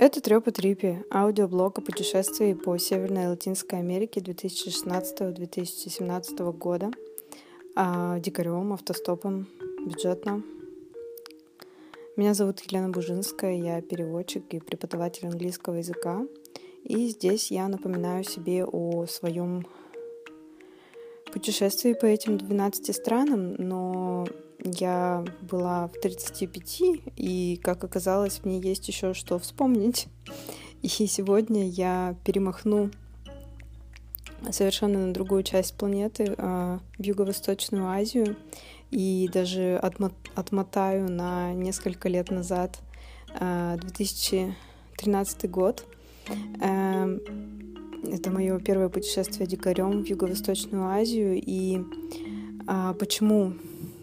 Это Трёпа Трипи, аудиоблог о путешествии по Северной и Латинской Америке 2016-2017 года. А, дикарем, автостопом, бюджетно. Меня зовут Елена Бужинская, я переводчик и преподаватель английского языка. И здесь я напоминаю себе о своем путешествии по этим 12 странам, но я была в 35, и, как оказалось, мне есть еще что вспомнить. И сегодня я перемахну совершенно на другую часть планеты, а, в Юго-Восточную Азию, и даже отмотаю на несколько лет назад, 2013 а, год. Эм, это мое первое путешествие дикарем в Юго-Восточную Азию. И а, почему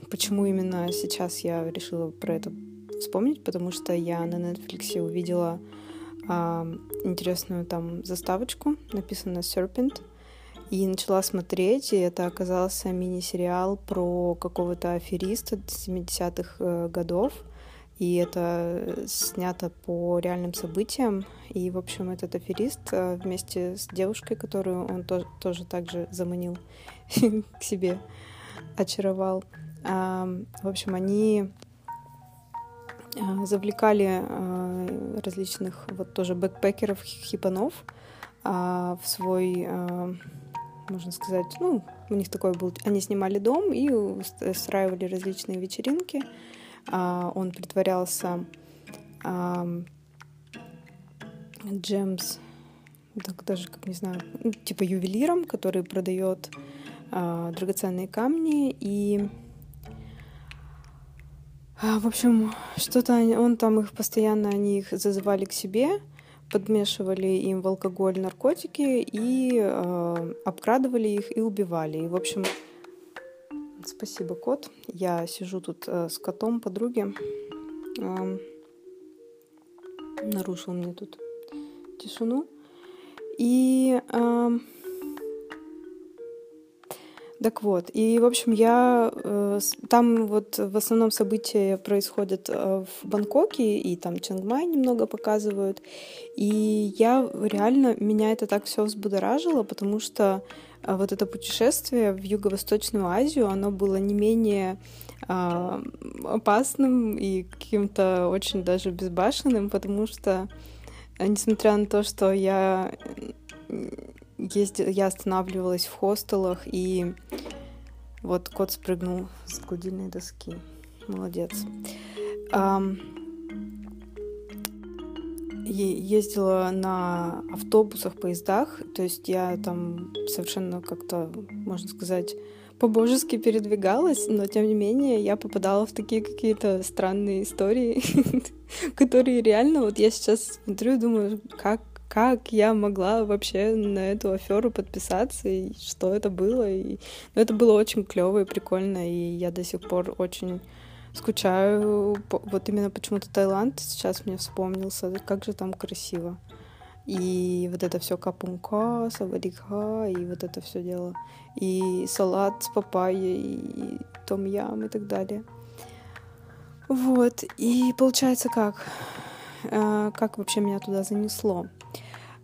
Почему именно сейчас я решила про это вспомнить? Потому что я на Netflix увидела а, интересную там заставочку, написано Serpent, и начала смотреть, и это оказался мини-сериал про какого-то афериста 70-х э, годов, и это снято по реальным событиям. И, в общем, этот аферист э, вместе с девушкой, которую он тоже, тоже также заманил к себе, очаровал, в общем, они а, завлекали а, различных вот тоже бэкпекеров, хипанов а, в свой, можно сказать, ну, у них такой был, они снимали дом и устраивали различные вечеринки. Он притворялся Джемс, так даже, как не знаю, ну, типа ювелиром, который продает драгоценные камни и в общем, что-то он там их постоянно, они их зазывали к себе, подмешивали им в алкоголь, наркотики и э, обкрадывали их и убивали. И, в общем, спасибо, кот. Я сижу тут э, с котом подруги. Э, нарушил мне тут тишину. И э, так вот, и, в общем, я... Э, там вот в основном события происходят э, в Бангкоке, и там Чангмай немного показывают. И я реально... Меня это так все взбудоражило, потому что э, вот это путешествие в Юго-Восточную Азию, оно было не менее э, опасным и каким-то очень даже безбашенным, потому что, несмотря на то, что я ездила, я останавливалась в хостелах, и вот кот спрыгнул с гладильной доски. Молодец. Ездила на автобусах, поездах, то есть я там совершенно как-то, можно сказать, по-божески передвигалась, но тем не менее я попадала в такие какие-то странные истории, которые реально, вот я сейчас смотрю и думаю, как как я могла вообще на эту аферу подписаться, и что это было. И... Ну, это было очень клево и прикольно, и я до сих пор очень скучаю. Вот именно почему-то Таиланд сейчас мне вспомнился, как же там красиво. И вот это все капунка, саварика, и вот это все дело. И салат с папайей, и том-ям и так далее. Вот. И получается как? А, как вообще меня туда занесло?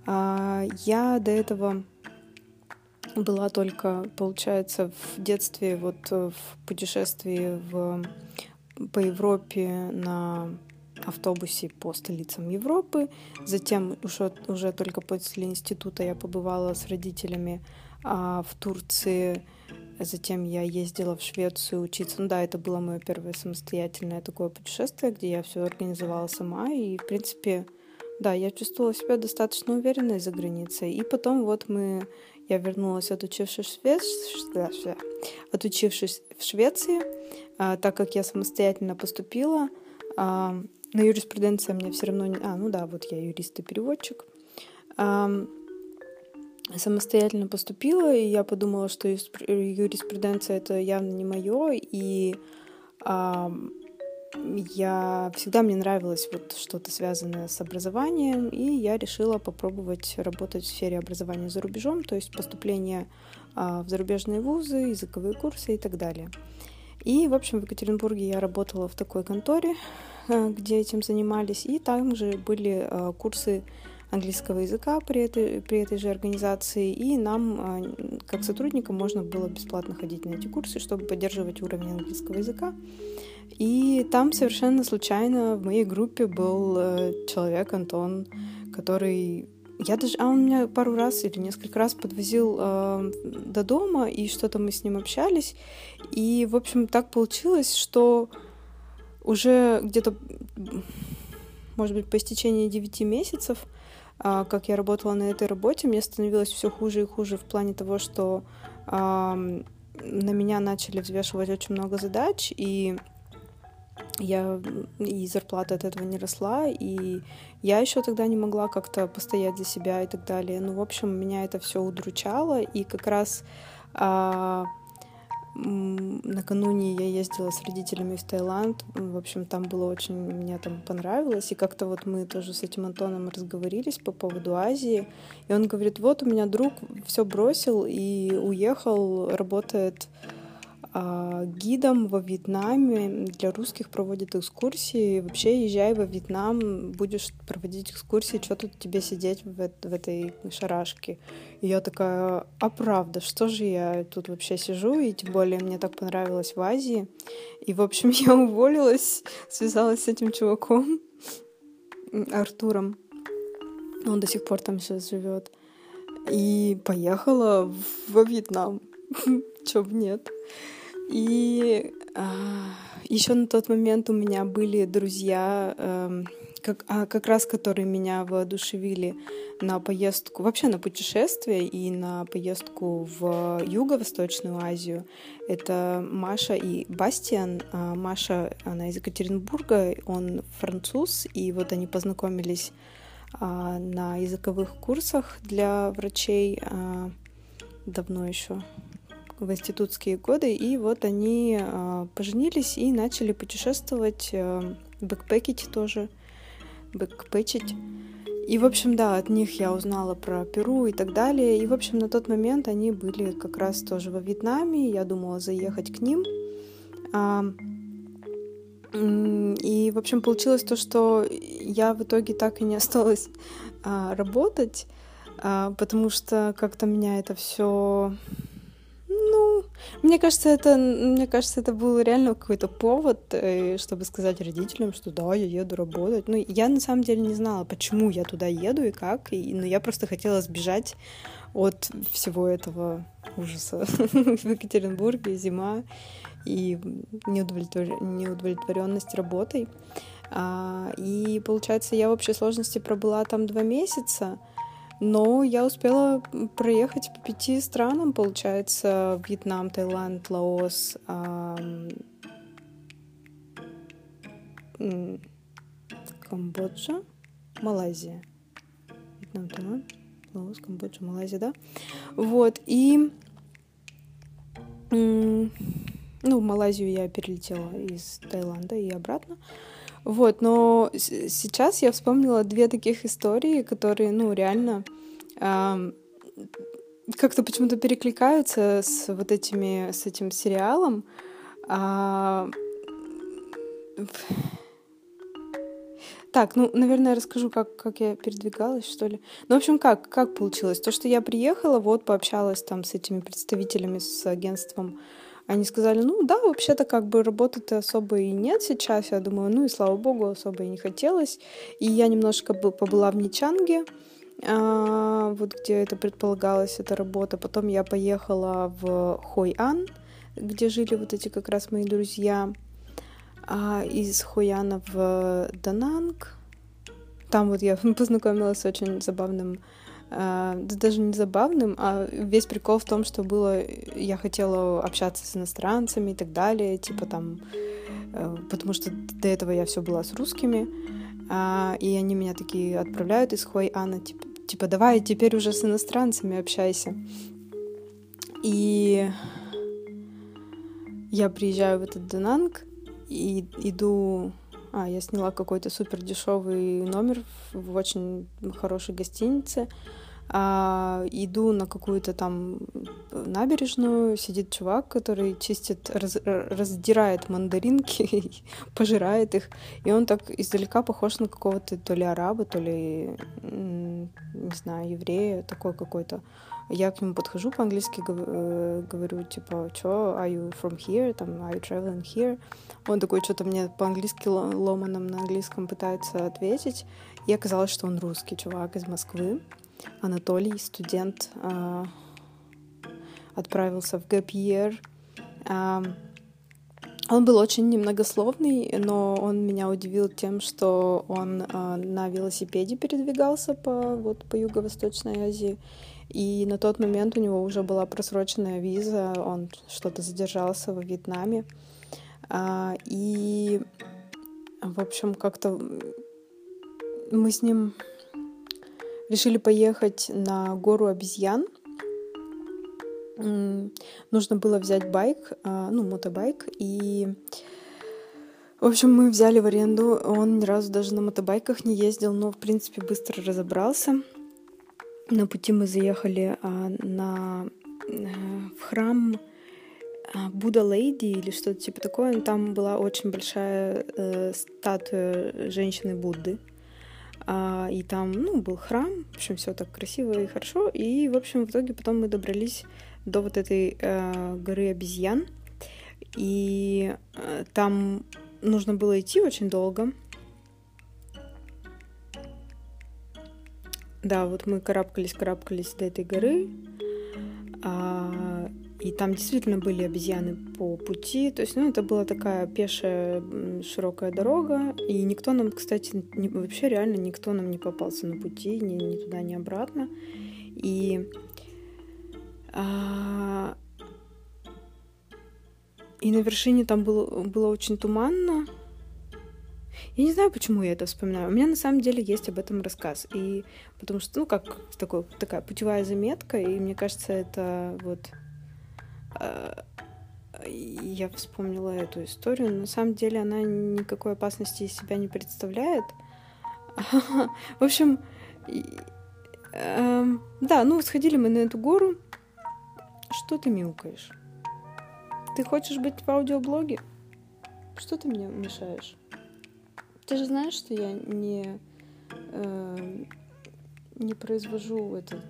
А, я до этого была только, получается, в детстве вот э, в путешествии в, по Европе на автобусе по столицам Европы. Затем уже, уже только после института я побывала с родителями а, в Турции. Затем я ездила в Швецию учиться. Ну да, это было мое первое самостоятельное такое путешествие, где я все организовала сама. И, в принципе, да, я чувствовала себя достаточно уверенной за границей. И потом вот мы, я вернулась, отучившись в, Шве... отучившись в Швеции, а, так как я самостоятельно поступила. А, на юриспруденция мне все равно не... А, ну да, вот я юрист и переводчик. А, самостоятельно поступила, и я подумала, что юриспруденция это явно не мое, и а, я всегда мне нравилось вот что-то связанное с образованием, и я решила попробовать работать в сфере образования за рубежом, то есть поступление а, в зарубежные вузы, языковые курсы и так далее. И, в общем, в Екатеринбурге я работала в такой конторе, где этим занимались, и там же были курсы английского языка при этой, при этой же организации, и нам, как сотрудникам, можно было бесплатно ходить на эти курсы, чтобы поддерживать уровень английского языка. И там совершенно случайно в моей группе был человек, Антон, который я даже, а он меня пару раз или несколько раз подвозил э, до дома, и что-то мы с ним общались. И, в общем, так получилось, что уже где-то, может быть, по истечении 9 месяцев, э, как я работала на этой работе, мне становилось все хуже и хуже в плане того, что на меня начали взвешивать очень много задач, и я и зарплата от этого не росла, и я еще тогда не могла как-то постоять за себя и так далее. Ну, в общем, меня это все удручало, и как раз а, накануне я ездила с родителями в Таиланд. В общем, там было очень, мне там понравилось. И как-то вот мы тоже с этим Антоном разговорились по поводу Азии. И он говорит, вот у меня друг все бросил и уехал, работает гидом во Вьетнаме для русских проводит экскурсии. Вообще езжай во Вьетнам, будешь проводить экскурсии, что тут тебе сидеть в, в этой шарашке. И я такая, а правда, что же я тут вообще сижу? И тем более мне так понравилось в Азии. И, в общем, я уволилась, связалась с этим чуваком, Артуром. Он до сих пор там сейчас живет. И поехала во Вьетнам. Чё бы нет. И а, еще на тот момент у меня были друзья, а, как, а, как раз которые меня воодушевили на поездку, вообще на путешествие и на поездку в Юго-Восточную Азию. Это Маша и Бастиан. А, Маша, она из Екатеринбурга, он француз, и вот они познакомились а, на языковых курсах для врачей давно еще в институтские годы, и вот они э, поженились и начали путешествовать, э, бэкпекить тоже, бэкпэчить. И, в общем, да, от них я узнала про Перу и так далее. И, в общем, на тот момент они были как раз тоже во Вьетнаме. Я думала заехать к ним. А, и, в общем, получилось то, что я в итоге так и не осталась а, работать, а, потому что как-то меня это все ну, мне кажется, это, мне кажется, это был реально какой-то повод, э, чтобы сказать родителям, что да, я еду работать. Ну, я на самом деле не знала, почему я туда еду и как, и, но я просто хотела сбежать от всего этого ужаса в Екатеринбурге, зима и неудовлетвор... неудовлетворенность работой. А, и получается, я в общей сложности пробыла там два месяца. Но я успела проехать по пяти странам, получается, Вьетнам, Таиланд, Лаос, Камбоджа, Малайзия. Вьетнам, Таиланд, Лаос, Камбоджа, Малайзия, да? Вот, и... ну, в Малайзию я перелетела из Таиланда и обратно. Вот, но сейчас я вспомнила две таких истории, которые, ну, реально э, как-то почему-то перекликаются с вот этими, с этим сериалом. А... Так, ну, наверное, расскажу, как, как я передвигалась, что ли. Ну, в общем, как, как получилось? То, что я приехала, вот, пообщалась там с этими представителями, с агентством они сказали, ну да, вообще-то как бы работы-то особо и нет сейчас. Я думаю, ну и слава богу, особо и не хотелось. И я немножко побыла в Ничанге, а, вот где это предполагалось, эта работа. Потом я поехала в Хойан, где жили вот эти как раз мои друзья. А из Хояна в Дананг. Там вот я познакомилась с очень забавным да даже не забавным, а весь прикол в том, что было, я хотела общаться с иностранцами и так далее, типа там, э, потому что до этого я все была с русскими, а, и они меня такие отправляют из Хуай Анна, типа, типа, давай теперь уже с иностранцами общайся. И я приезжаю в этот Дананг и иду а, я сняла какой-то супер дешевый номер в очень хорошей гостинице. А, иду на какую-то там набережную, сидит чувак, который чистит, раз, раздирает мандаринки, пожирает их. И он так издалека похож на какого-то то ли араба, то ли, не знаю, еврея, такой какой-то. Я к нему подхожу по-английски, э, говорю, типа, что, are you from here, там, are you traveling here? Он такой что-то мне по-английски ломаном на английском пытается ответить. И оказалось, что он русский чувак из Москвы. Анатолий, студент, э, отправился в Year. Э, он был очень немногословный, но он меня удивил тем, что он э, на велосипеде передвигался по, вот, по Юго-Восточной Азии. И на тот момент у него уже была просроченная виза, он что-то задержался во Вьетнаме. А, и, в общем, как-то мы с ним решили поехать на гору обезьян. Нужно было взять байк, а, ну, мотобайк, и в общем, мы взяли в аренду. Он ни разу даже на мотобайках не ездил, но, в принципе, быстро разобрался. На пути мы заехали а, на, э, в храм Будда Лейди или что-то типа такое. Там была очень большая э, статуя женщины Будды. А, и там, ну, был храм, в общем, все так красиво и хорошо. И, в общем, в итоге потом мы добрались до вот этой э, горы обезьян. И э, там нужно было идти очень долго. Да, вот мы карабкались, карабкались до этой горы, а, и там действительно были обезьяны по пути. То есть, ну, это была такая пешая широкая дорога, и никто нам, кстати, не, вообще реально никто нам не попался на пути, ни, ни туда, ни обратно. И а, и на вершине там было, было очень туманно, я не знаю, почему я это вспоминаю. У меня на самом деле есть об этом рассказ. И потому что, ну, как такой, такая путевая заметка, и мне кажется, это вот... Э, я вспомнила эту историю. На самом деле она никакой опасности из себя не представляет. В общем, эм, да, ну, сходили мы на эту гору. Что ты мяукаешь? Ты хочешь быть в аудиоблоге? Что ты мне мешаешь? Ты же знаешь, что я не, э, не произвожу этот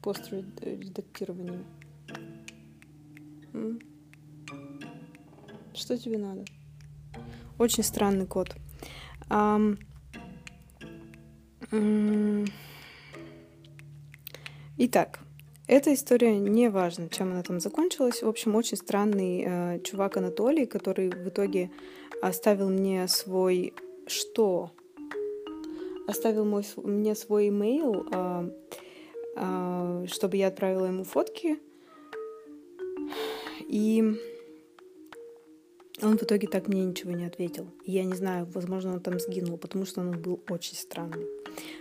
постредактирование. Что тебе надо? Очень странный код. Um, Итак, эта история не важна, чем она там закончилась. В общем, очень странный э, чувак Анатолий, который в итоге оставил мне свой что оставил мой, мне свой имейл, а, а, чтобы я отправила ему фотки. И он в итоге так мне ничего не ответил. Я не знаю, возможно, он там сгинул, потому что он был очень странный.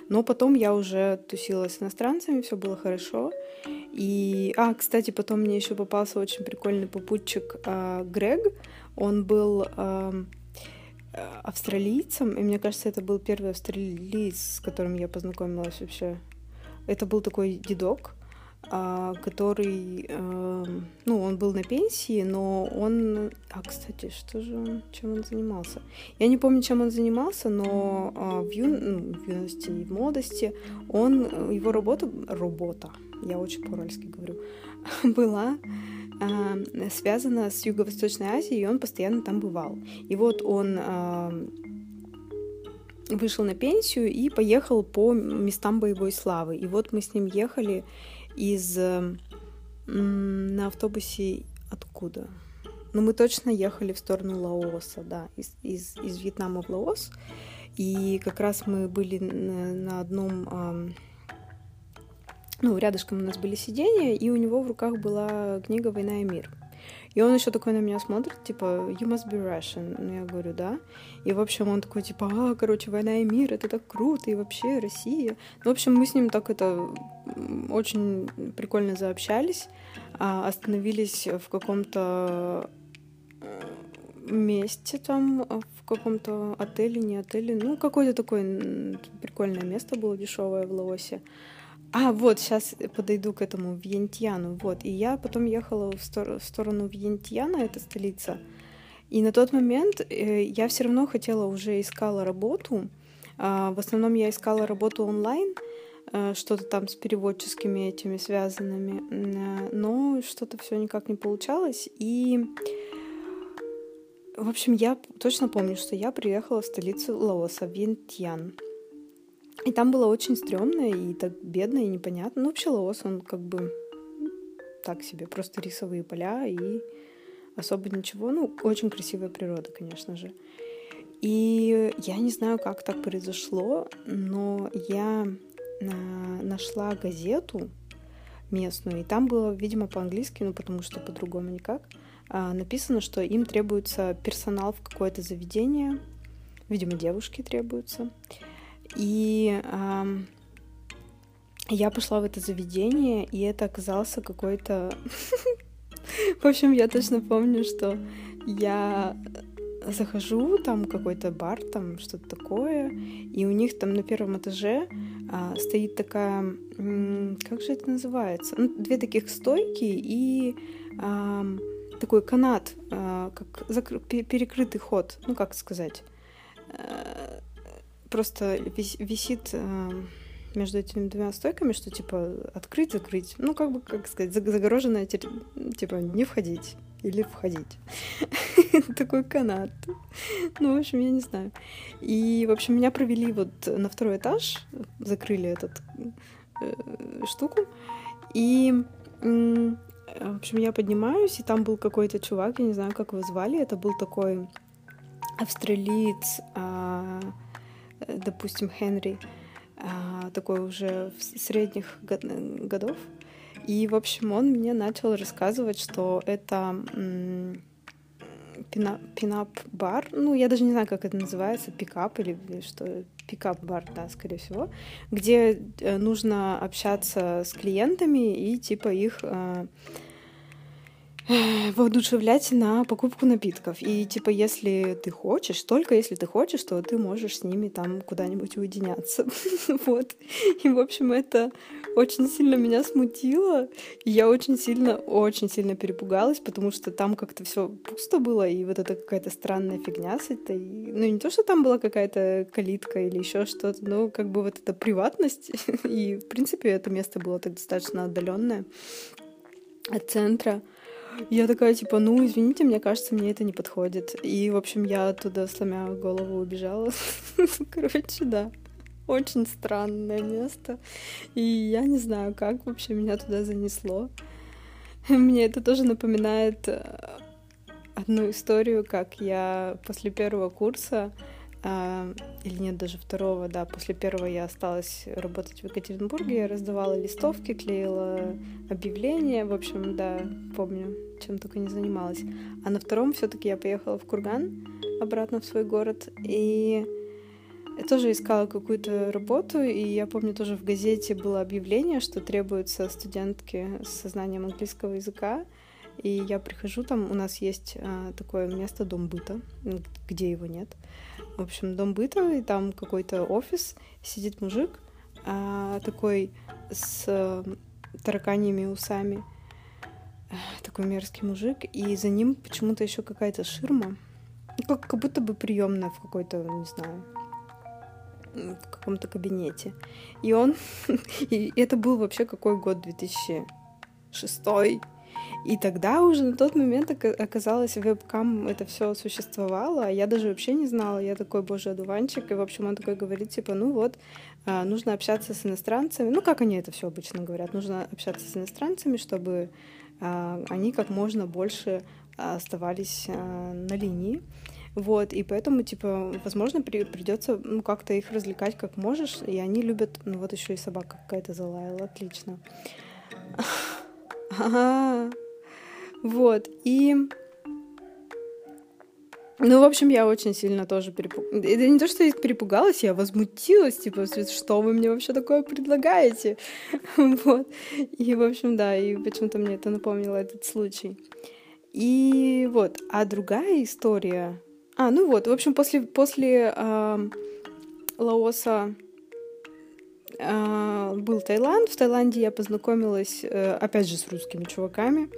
Но потом я уже тусила с иностранцами, все было хорошо. И, а, кстати, потом мне еще попался очень прикольный попутчик э, Грег. Он был э, австралийцем, и мне кажется, это был первый австралиец, с которым я познакомилась вообще. Это был такой дедок, а, который, эм, ну, он был на пенсии, но он, а, кстати, что же он, чем он занимался? Я не помню, чем он занимался, но а, в, ю... ну, в юности и в молодости он, его работа, работа, я очень по-уральски говорю, была э, связана с Юго-Восточной Азией, и он постоянно там бывал. И вот он э, вышел на пенсию и поехал по местам боевой славы. И вот мы с ним ехали из э, на автобусе откуда? Ну, мы точно ехали в сторону Лаоса, да, из, из, из Вьетнама в Лаос. И как раз мы были на, на одном ну, рядышком у нас были сиденья, и у него в руках была книга «Война и мир». И он еще такой на меня смотрит, типа, you must be Russian. Ну, я говорю, да. И, в общем, он такой, типа, а, короче, война и мир, это так круто, и вообще Россия. Ну, в общем, мы с ним так это очень прикольно заобщались, а, остановились в каком-то э, месте там, в каком-то отеле, не отеле, ну, какое-то такое прикольное место было дешевое в Лаосе. А, вот, сейчас подойду к этому, Вьентьяну, вот. И я потом ехала в, стор- в сторону Вьентьяна, это столица. И на тот момент э, я все равно хотела, уже искала работу. Э, в основном я искала работу онлайн, э, что-то там с переводческими этими связанными, э, но что-то все никак не получалось. И в общем, я точно помню, что я приехала в столицу Лаоса, Вьентьян. И там было очень стрёмно и так бедно и непонятно. Ну, вообще Лаос, он как бы так себе, просто рисовые поля и особо ничего. Ну, очень красивая природа, конечно же. И я не знаю, как так произошло, но я нашла газету местную, и там было, видимо, по-английски, ну, потому что по-другому никак, а, написано, что им требуется персонал в какое-то заведение, видимо, девушки требуются. И э, я пошла в это заведение, и это оказался какой-то... В общем, я точно помню, что я захожу, там какой-то бар, там что-то такое, и у них там на первом этаже а, стоит такая, как же это называется, ну, две таких стойки и а, такой канат, а, как закр... перекрытый ход, ну как сказать, а, просто висит а, между этими двумя стойками, что типа открыть, закрыть. Ну, как бы, как сказать, загороженная, типа не входить или входить. Такой канат. Ну, в общем, я не знаю. И, в общем, меня провели вот на второй этаж, закрыли этот э, штуку. И, в общем, я поднимаюсь, и там был какой-то чувак, я не знаю, как его звали. Это был такой австралиец, а, допустим, Хенри, а, такой уже средних годов. И, в общем, он мне начал рассказывать, что это пинап-бар, ну, я даже не знаю, как это называется, пикап или что, пикап-бар, да, скорее всего, где э, нужно общаться с клиентами и, типа, их э, воодушевлять на покупку напитков. И типа, если ты хочешь, только если ты хочешь, то ты можешь с ними там куда-нибудь уединяться. вот. И, в общем, это очень сильно меня смутило. Я очень сильно, очень сильно перепугалась, потому что там как-то все пусто было, и вот это какая-то странная фигня с этой. Ну, не то, что там была какая-то калитка или еще что-то, но как бы вот эта приватность. и, в принципе, это место было так достаточно отдаленное от центра. Я такая, типа, ну, извините, мне кажется, мне это не подходит. И, в общем, я оттуда, сломя голову, убежала. Короче, да. Очень странное место. И я не знаю, как вообще меня туда занесло. Мне это тоже напоминает э, одну историю, как я после первого курса или нет, даже второго, да, после первого я осталась работать в Екатеринбурге, я раздавала листовки, клеила объявления, в общем, да, помню, чем только не занималась. А на втором все-таки я поехала в Курган, обратно в свой город, и я тоже искала какую-то работу, и я помню, тоже в газете было объявление, что требуются студентки с знанием английского языка, и я прихожу, там у нас есть а, такое место дом быта, где его нет. В общем, дом быта, и там какой-то офис, сидит мужик, а, такой с а, тараканьими усами, такой мерзкий мужик, и за ним почему-то еще какая-то ширма, как, как будто бы приемная в какой-то, не знаю, в каком-то кабинете. И он... и это был вообще какой год? 2006 и тогда уже на тот момент оказалось, вебкам это все существовало, а я даже вообще не знала. Я такой, боже, одуванчик. И, в общем, он такой говорит, типа, ну вот, а, нужно общаться с иностранцами. Ну, как они это все обычно говорят? Нужно общаться с иностранцами, чтобы а, они как можно больше оставались а, на линии. Вот, и поэтому, типа, возможно, при, придется ну, как-то их развлекать как можешь, и они любят, ну вот еще и собака какая-то залаяла, отлично. Ага, вот, и... Ну, в общем, я очень сильно тоже перепугалась. Это не то, что я перепугалась, я возмутилась, типа, что вы мне вообще такое предлагаете? вот. И, в общем, да, и почему-то мне это напомнило этот случай. И вот, а другая история... А, ну вот, в общем, после, после э, Лаоса был Таиланд. В Таиланде я познакомилась, э, опять же, с русскими чуваками.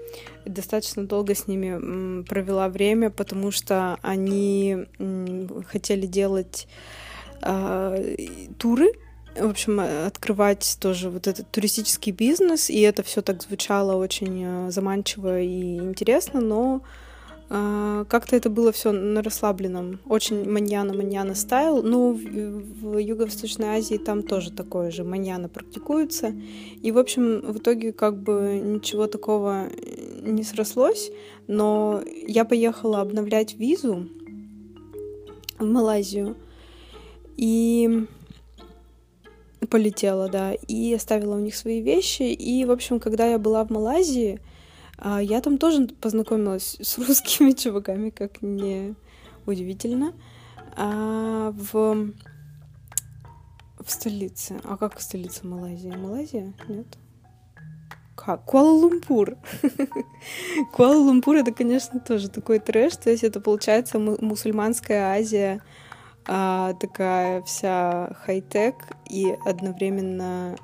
Достаточно долго с ними провела время, потому что они хотели делать а, туры в общем, открывать тоже вот этот туристический бизнес, и это все так звучало очень э, заманчиво и интересно, но э, как-то это было все на расслабленном, очень маньяна-маньяна стайл. Ну, в, Юго-Восточной Азии там тоже такое же маньяна практикуется. И, в общем, в итоге как бы ничего такого не срослось, но я поехала обновлять визу в Малайзию, и полетела, да, и оставила у них свои вещи. И, в общем, когда я была в Малайзии, а, я там тоже познакомилась с русскими чуваками, как не удивительно. А в, в столице. А как столица Малайзии? Малайзия? Нет? Как? Куала-Лумпур. Куала-Лумпур это, конечно, тоже такой трэш. То есть это, получается, мусульманская Азия а, такая вся хай-тек и одновременно...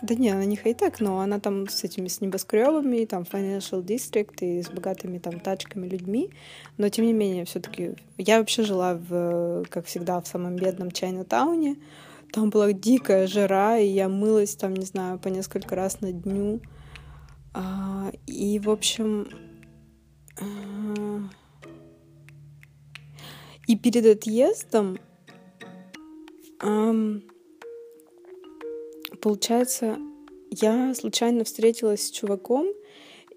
Да не, она не хай-тек, но она там с этими с небоскребами, там financial district и с богатыми там тачками людьми. Но тем не менее, все-таки я вообще жила в, как всегда, в самом бедном Чайна-тауне. Там была дикая жара, и я мылась там, не знаю, по несколько раз на дню. А, и, в общем, а, и перед отъездом, получается, я случайно встретилась с чуваком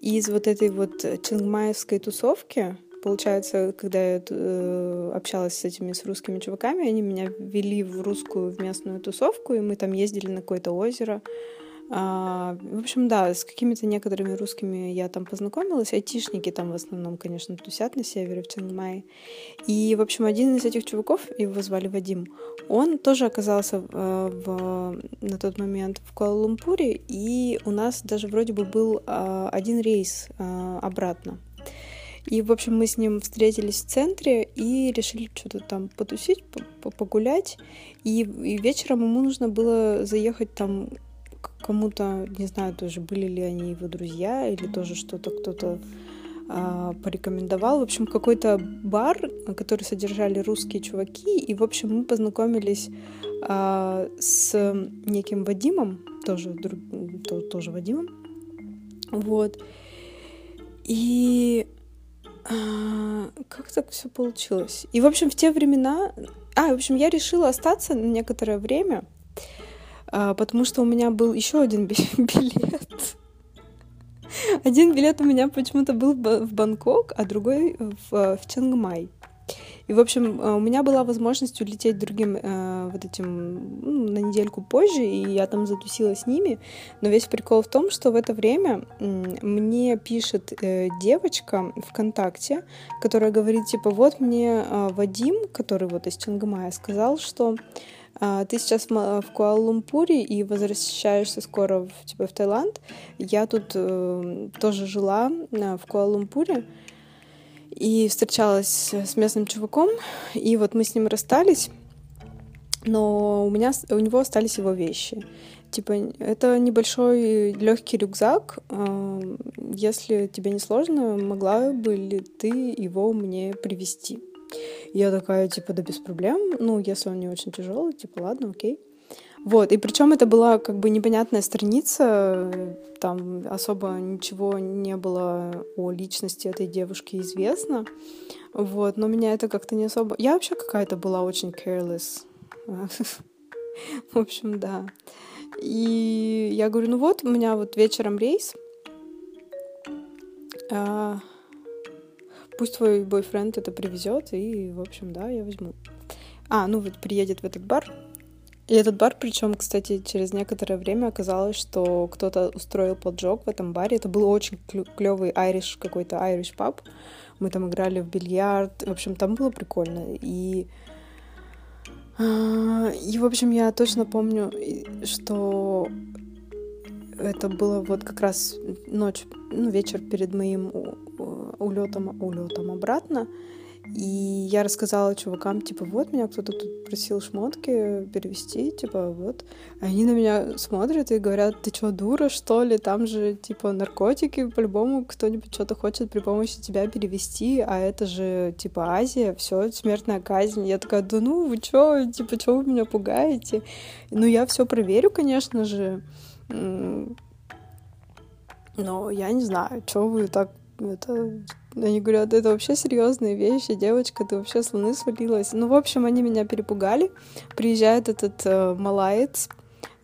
из вот этой вот чингмаевской тусовки. Получается, когда я э, общалась с этими с русскими чуваками, они меня ввели в русскую в местную тусовку, и мы там ездили на какое-то озеро. А, в общем, да, с какими-то некоторыми русскими я там познакомилась. Айтишники там в основном, конечно, тусят на севере, в Чангмае. И, в общем, один из этих чуваков, его звали Вадим, он тоже оказался в, э, в, на тот момент в Куала-Лумпуре, и у нас даже вроде бы был а, один рейс а, обратно. И, в общем, мы с ним встретились в центре и решили что-то там потусить, погулять. И, и вечером ему нужно было заехать там кому-то, не знаю, тоже были ли они его друзья или тоже что-то кто-то а, порекомендовал. В общем, какой-то бар, который содержали русские чуваки, и, в общем, мы познакомились а, с неким Вадимом, тоже, друг, то, тоже Вадимом, вот. И а, как так все получилось? И, в общем, в те времена... А, в общем, я решила остаться на некоторое время, потому что у меня был еще один билет. Один билет у меня почему-то был в Бангкок, а другой в, в Чангмай. И, в общем, а, у меня была возможность улететь другим э, вот этим ну, на недельку позже, и я там затусила с ними. Но весь прикол в том, что в это время мне пишет э, девочка ВКонтакте, которая говорит, типа, вот мне э, Вадим, который вот из Чангмая, сказал, что а, ты сейчас в Куала-Лумпуре и возвращаешься скоро в, типа, в Таиланд. Я тут э, тоже жила э, в Куала-Лумпуре и встречалась с местным чуваком, и вот мы с ним расстались, но у меня у него остались его вещи. Типа, это небольшой легкий рюкзак. Э, если тебе не сложно, могла бы ли ты его мне привезти? Я такая, типа, да без проблем. Ну, если он не очень тяжелый, типа, ладно, окей. Вот, и причем это была как бы непонятная страница, там особо ничего не было о личности этой девушки известно, вот, но меня это как-то не особо... Я вообще какая-то была очень careless. В общем, да. И я говорю, ну вот, у меня вот вечером рейс, а, пусть твой бойфренд это привезет, и, в общем, да, я возьму. А, ну вот приедет в этот бар. И этот бар, причем, кстати, через некоторое время оказалось, что кто-то устроил поджог в этом баре. Это был очень клевый айриш, какой-то айриш паб. Мы там играли в бильярд. В общем, там было прикольно. И а, и, в общем, я точно помню, что это было вот как раз ночь, ну, вечер перед моим улетом, улетом обратно. И я рассказала чувакам, типа, вот, меня кто-то тут просил шмотки перевести, типа, вот. Они на меня смотрят и говорят, ты что, дура, что ли? Там же, типа, наркотики, по-любому кто-нибудь что-то хочет при помощи тебя перевести, а это же, типа, Азия, все, смертная казнь. Я такая, да ну, вы что, типа, что вы меня пугаете? Ну, я все проверю, конечно же. Но я не знаю, что вы так это они говорят, это вообще серьезные вещи, девочка, ты вообще с луны свалилась. Ну, в общем, они меня перепугали. Приезжает этот э, малаец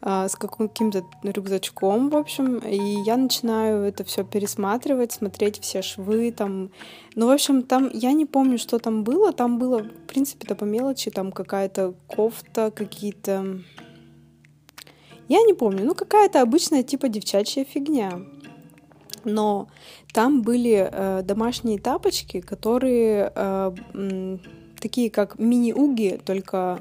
э, с каким-то рюкзачком, в общем, и я начинаю это все пересматривать, смотреть все швы, там. Ну, в общем, там я не помню, что там было. Там было, в принципе-то по мелочи, там какая-то кофта, какие-то... Я не помню, ну какая-то обычная типа девчачья фигня но там были э, домашние тапочки, которые э, такие как мини-уги, только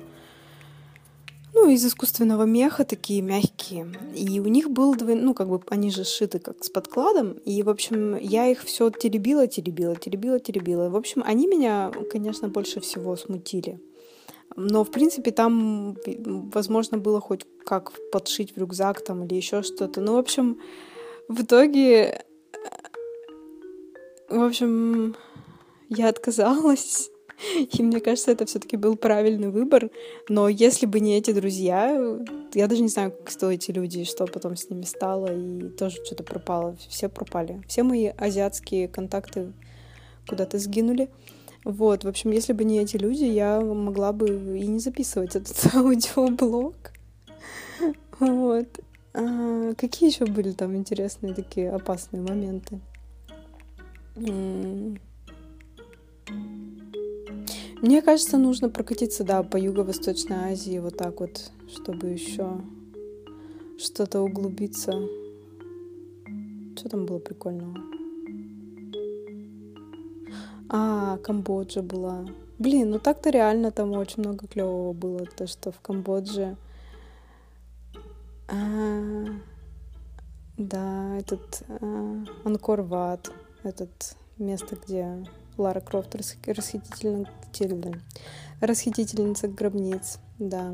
ну, из искусственного меха, такие мягкие. И у них был двой... ну, как бы они же сшиты как с подкладом. И, в общем, я их все теребила, теребила, теребила, теребила. В общем, они меня, конечно, больше всего смутили. Но, в принципе, там, возможно, было хоть как подшить в рюкзак там или еще что-то. Ну, в общем, в итоге в общем, я отказалась. И мне кажется, это все-таки был правильный выбор. Но если бы не эти друзья, я даже не знаю, кто эти люди, что потом с ними стало, и тоже что-то пропало. Все пропали. Все мои азиатские контакты куда-то сгинули. Вот, в общем, если бы не эти люди, я могла бы и не записывать этот аудиоблог. Вот. А, какие еще были там интересные такие опасные моменты? Мне кажется, нужно прокатиться, да, по Юго-Восточной Азии вот так вот, чтобы еще что-то углубиться. Что там было прикольного? А, Камбоджа была. Блин, ну так-то реально там очень много клевого было, то что в Камбодже. А, да, этот а, Анкор Ват этот место, где Лара Крофт расхитительница, расхитительница гробниц, да.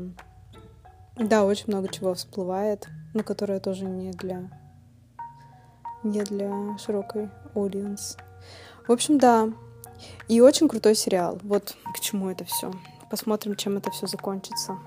Да, очень много чего всплывает, но которое тоже не для не для широкой audience. В общем, да. И очень крутой сериал. Вот к чему это все. Посмотрим, чем это все закончится.